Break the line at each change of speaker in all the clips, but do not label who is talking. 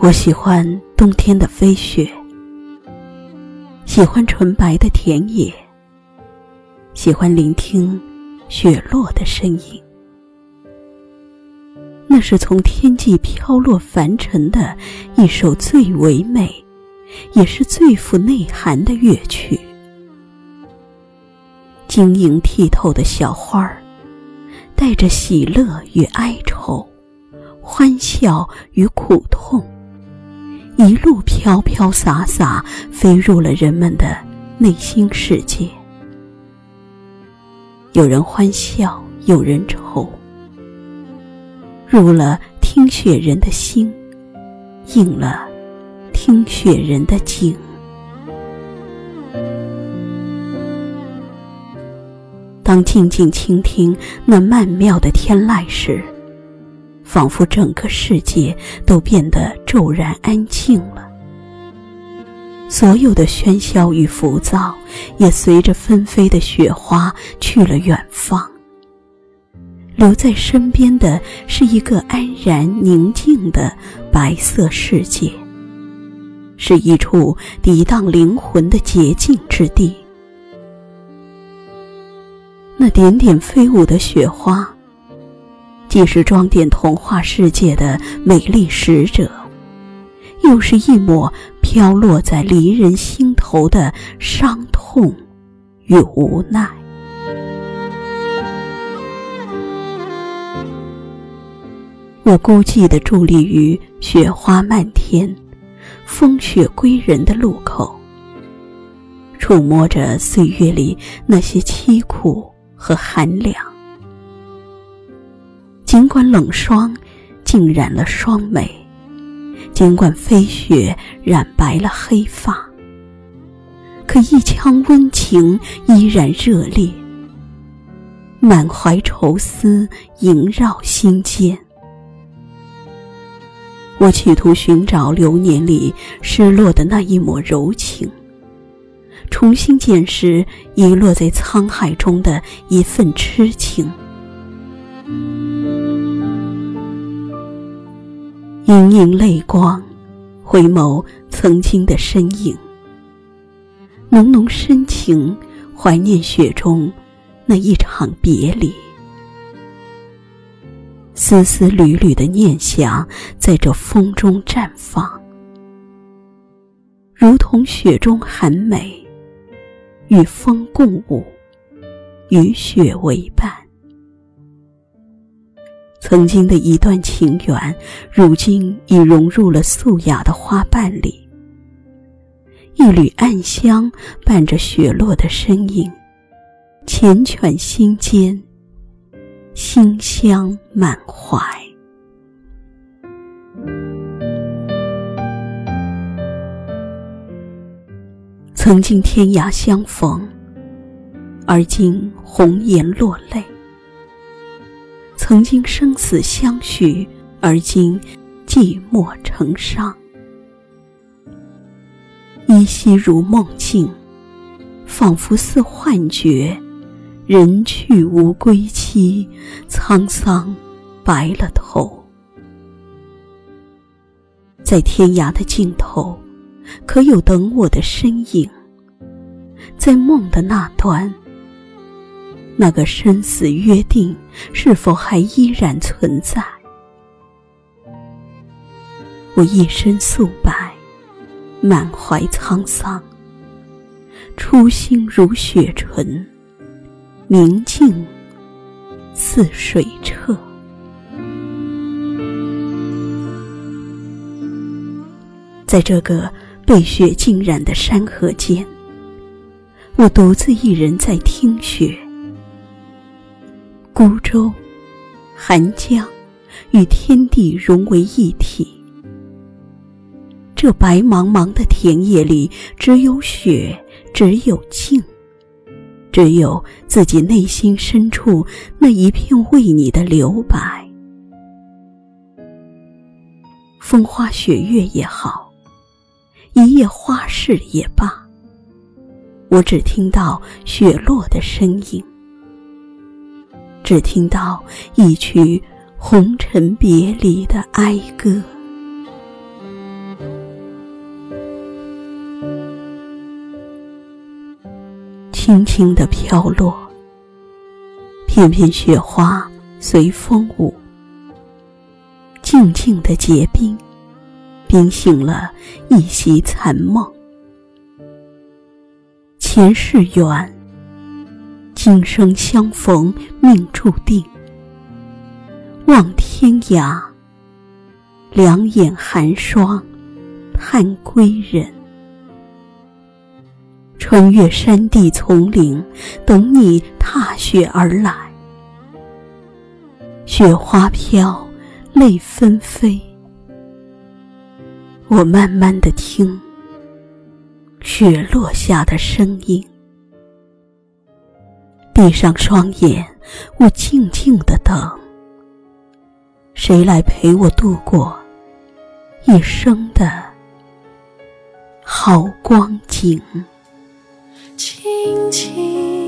我喜欢冬天的飞雪，喜欢纯白的田野，喜欢聆听雪落的声音。那是从天际飘落凡尘的一首最唯美，也是最富内涵的乐曲。晶莹剔透的小花儿，带着喜乐与哀愁，欢笑与苦痛。一路飘飘洒洒，飞入了人们的内心世界。有人欢笑，有人愁，入了听雪人的心，应了听雪人的景。当静静倾听那曼妙的天籁时。仿佛整个世界都变得骤然安静了，所有的喧嚣与浮躁也随着纷飞的雪花去了远方。留在身边的是一个安然宁静的白色世界，是一处涤荡灵魂的洁净之地。那点点飞舞的雪花。既是装点童话世界的美丽使者，又是一抹飘落在离人心头的伤痛与无奈。我孤寂地伫立于雪花漫天、风雪归人的路口，触摸着岁月里那些凄苦和寒凉。尽管冷霜浸染了双眉，尽管飞雪染白了黑发，可一腔温情依然热烈，满怀愁思萦绕心间。我企图寻找流年里失落的那一抹柔情，重新捡拾遗落在沧海中的一份痴情。盈盈泪光，回眸曾经的身影。浓浓深情，怀念雪中那一场别离。丝丝缕缕的念想，在这风中绽放，如同雪中寒梅，与风共舞，与雪为伴。曾经的一段情缘，如今已融入了素雅的花瓣里。一缕暗香伴着雪落的身影，缱绻心间，馨香满怀。曾经天涯相逢，而今红颜落泪。曾经生死相许，而今寂寞成伤。依稀如梦境，仿佛似幻觉。人去无归期，沧桑白了头。在天涯的尽头，可有等我的身影？在梦的那端。那个生死约定，是否还依然存在？我一身素白，满怀沧桑，初心如雪纯，明镜似水澈。在这个被雪浸染的山河间，我独自一人在听雪。孤舟，寒江，与天地融为一体。这白茫茫的田野里，只有雪，只有静，只有自己内心深处那一片为你的留白。风花雪月也好，一夜花事也罢，我只听到雪落的声音。只听到一曲《红尘别离》的哀歌，轻轻的飘落，片片雪花随风舞，静静的结冰，冰醒了一袭残梦。前世缘。今生相逢命注定。望天涯，两眼寒霜，盼归人。穿越山地丛林，等你踏雪而来。雪花飘，泪纷飞。我慢慢的听，雪落下的声音。闭上双眼，我静静的等。谁来陪我度过一生的好光景？
轻轻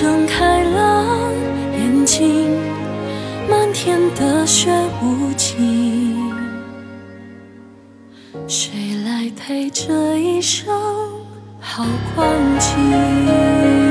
睁开了眼睛，漫天的雪无情，谁来陪这一生好光景？